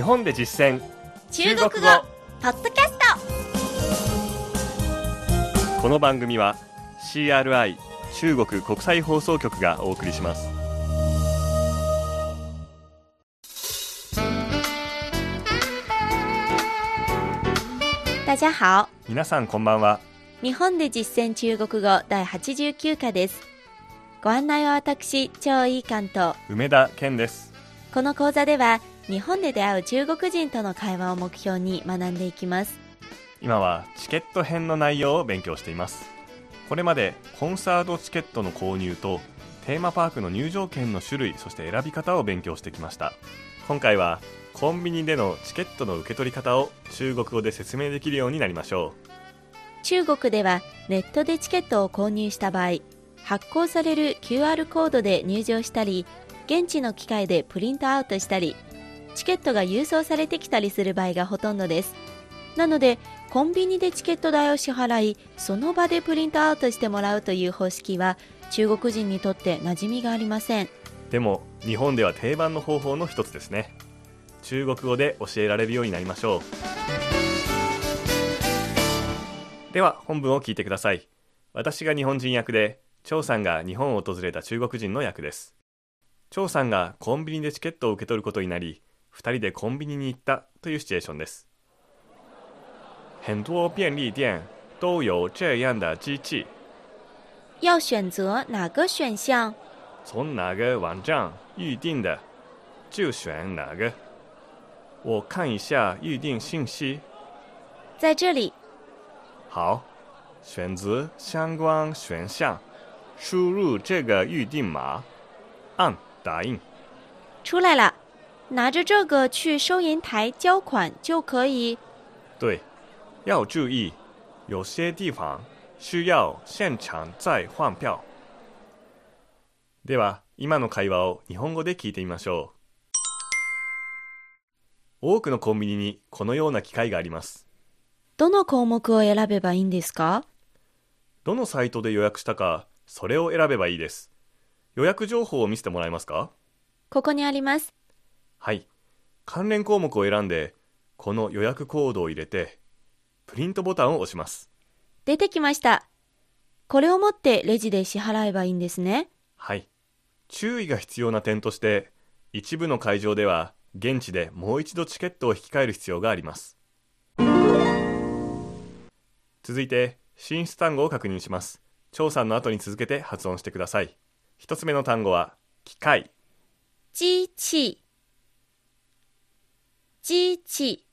日本で実践。中国語。ポッドキャスト。この番組は CRI 中国国際放送局がお送りします。大家好。皆さんこんばんは。日本で実践中国語第89課です。ご案内は私張井関と梅田健です。この講座では日本で出会う中国人との会話を目標に学んでいきます。今はチケット編の内容を勉強しています。これまでコンサートチケットの購入とテーマパークの入場券の種類そして選び方を勉強してきました。今回はコンビニでのチケットの受け取り方を中国語で説明できるようになりましょう。中国ではネットでチケットを購入した場合発行される QR コードで入場したり現地の機械でプリントアウトしたりチケットが郵送されてきたりする場合がほとんどです。なのでコンビニでチケット代を支払いその場でプリントアウトしてもらうという方式は中国人にとって馴染みがありません。でも日本では定番の方法の一つですね。中国語で教えられるようになりましょう。では本文を聞いてください。私が日本人役で張さんが日本を訪れた中国人の役です。張さんがコンビニでチケットを受け取ることになり2人でコンビニに行ったというシチュエーションです。很多便利店都有这样的机器。要选择哪个选项？从哪个网站预定的就选哪个。我看一下预定信息。在这里。好选择相关选项。输入这个预定码。按打印。出来了拿着这个去收银台交款就可以。对，要注意，有些地方需要现场再换票。では、今の会話を日本語で聞いてみましょう。多くのコンビニにこのような機械があります。どの項目を選べばいいんですか？どのサイトで予約したか、それを選べばいいです。予約情報を見せてもらえますか？ここにあります。はい。関連項目を選んで、この予約コードを入れて、プリントボタンを押します。出てきました。これを持ってレジで支払えばいいんですね。はい。注意が必要な点として、一部の会場では、現地でもう一度チケットを引き換える必要があります。続いて、進出単語を確認します。調査の後に続けて発音してください。一つ目の単語は、機械。機器。機器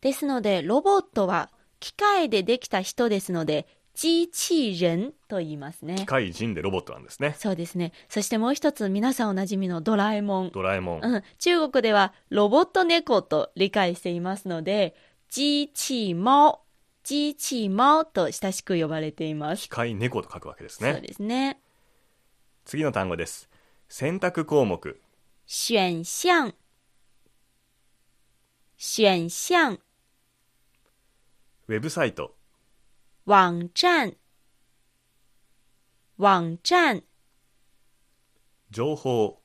ですので、ロボットは機械でできた人ですので、機器人と言いますね。機械人でロボットなんですね。そうですね。そしてもう一つ、皆さんおなじみのドラえもん。ドラえもん。うん。中国ではロボット猫と理解していますので、機器猫、機器猫と親しく呼ばれています。機械猫と書くわけですね。そうですね。次の単語です。選択項目。選項。选项。ウェブサイト。网站。网站。情報。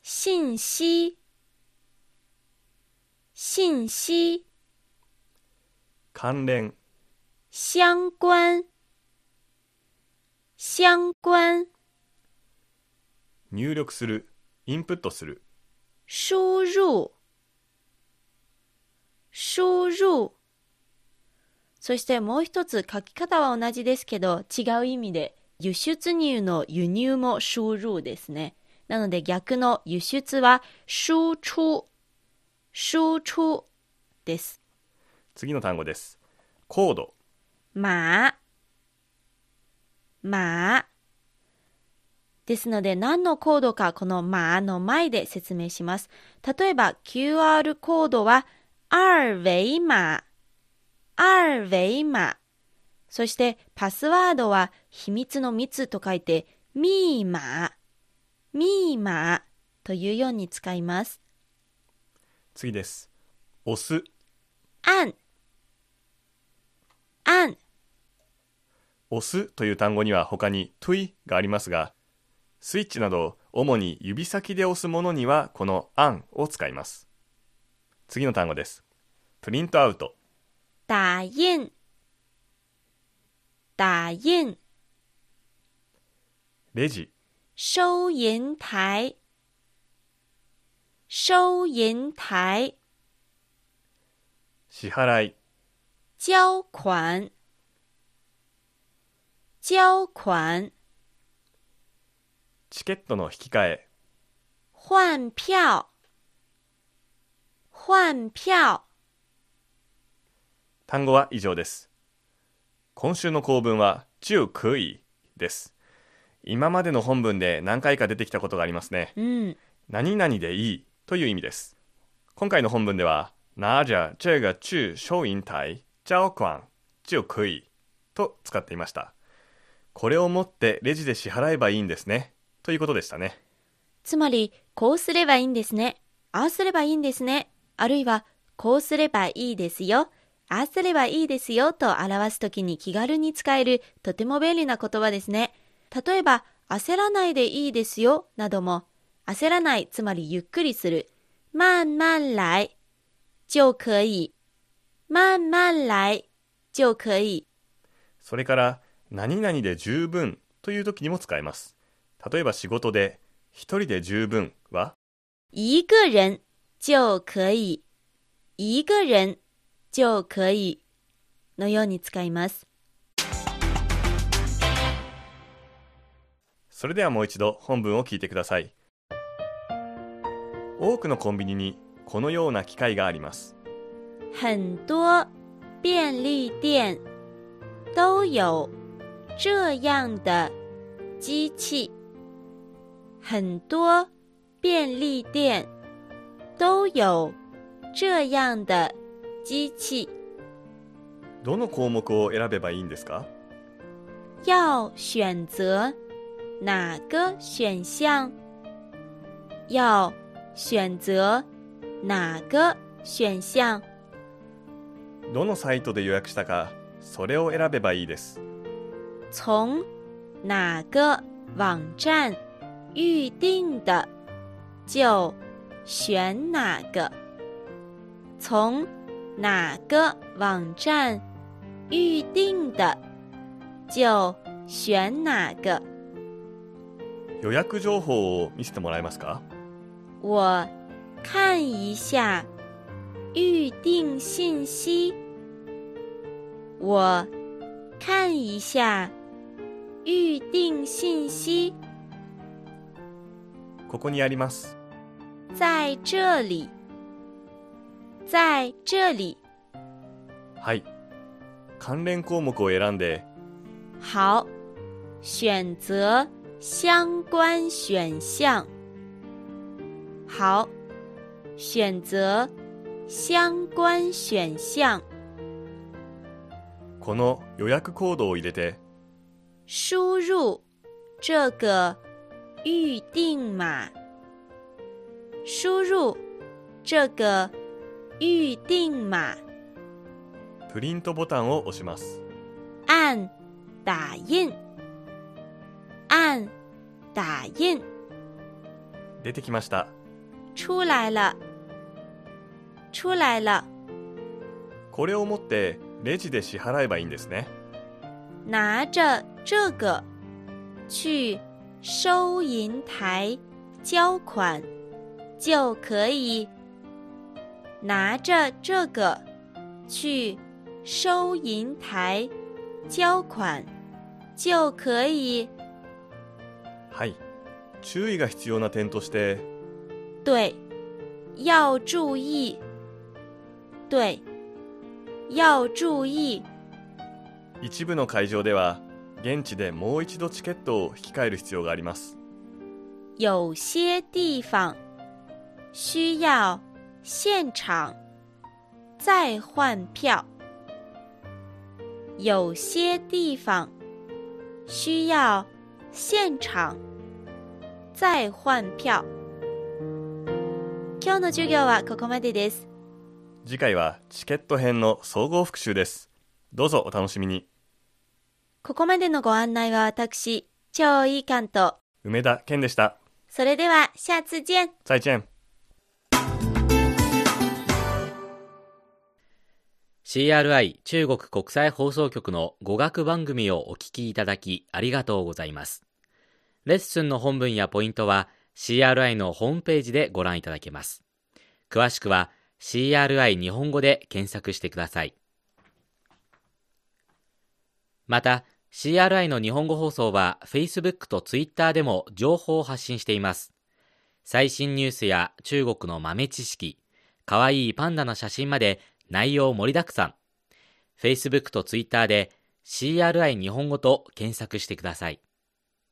信息。信息。関連。相关。相关。入力する。インプットする。输入输入そしてもう一つ書き方は同じですけど違う意味で輸出入の輸入も輸入ですね。なので逆の輸出は輸出輸出です。次の単語です。コード。ままですので何のコードかこのまの前で説明します。例えば QR コードは二維碼、二維碼。そしてパスワードは秘密の密と書いてミーマー、ミーマーというように使います。次です。押す。按、按。押すという単語には他にトゥイがありますが、スイッチなど主に指先で押すものにはこの按を使います。次の単語です。プリントアウト、打印，打印，レジ、收银台，收银台，支払い、交款，交款，チケットの引き換え、换票，换票。単語は以上です。今週の構文は就可以です。今までの本文で何回か出てきたことがありますね。嗯，何々でいいという意味です。今回の本文では、拿着这个去收银台交款就可以と使っていました。これを持ってレジで支払えばいいんですね。ということでしたね。つまり、こうすればいいんですね。ああすればいいんですね。あるいは、こうすればいいですよ。ああすればいいですよと表すときに気軽に使えるとても便利な言葉ですね。例えば、焦らないでいいですよなども、焦らない、つまりゆっくりする。慢慢来就可以。慢慢来就可以。それから、何々で十分という時にも使えます。例えば仕事で、一人で十分は、一个人就可以。一个人就可以。のように使います。それではもう一度本文を聞いてください。多くのコンビニにこのような機械があります。很多便利店都有这样的机器。很多便利店都有这样的机器。どの項目を選べばいいんですか？要选择哪个选项？要选择哪个选项？どのサイトで予約したか、それを選べばいいです。从哪个网站预定的，就选哪个？从哪个网站预定的，就选哪个？予約情報を見せてもらえますか？我看一下预定信息。我看一下预定信息，ここにあります。在这里，在这里。はい。関連項目を選んで、好，选择相关选项。好，选择相关选项。この予約コードを入れて、输入这个预定码，输入这个预定码，プリントボタンを押します。按打印，按打印，出てきました。出来了，出来了。これを持ってレジで支払えばいいんですね。拿着这个去收银台交款就可以。拿着这个去收银台交款就可以。はい。注意が必要な点として、对，要注意。对，要注意。一部の会場では現地でもう一度チケットを引き換える必要があります有些地方需要现场再换票。有些地方需要现场再换票。今日の授業はここまでです。次回はチケット編の総合復習ですどうぞお楽しみにここまでのご案内は私、超いい関東。梅田健でしたそれでは、下次見。再见 CRI 中国国際放送局の語学番組をお聞きいただきありがとうございます。レッスンの本文やポイントは CRI のホームページでご覧いただけます。詳しくは CRI 日本語で検索してください。また、CRI の日本語放送は Facebook と Twitter でも情報を発信しています。最新ニュースや中国の豆知識、かわいいパンダの写真まで内容盛りだくさん。Facebook と Twitter で CRI 日本語と検索してください。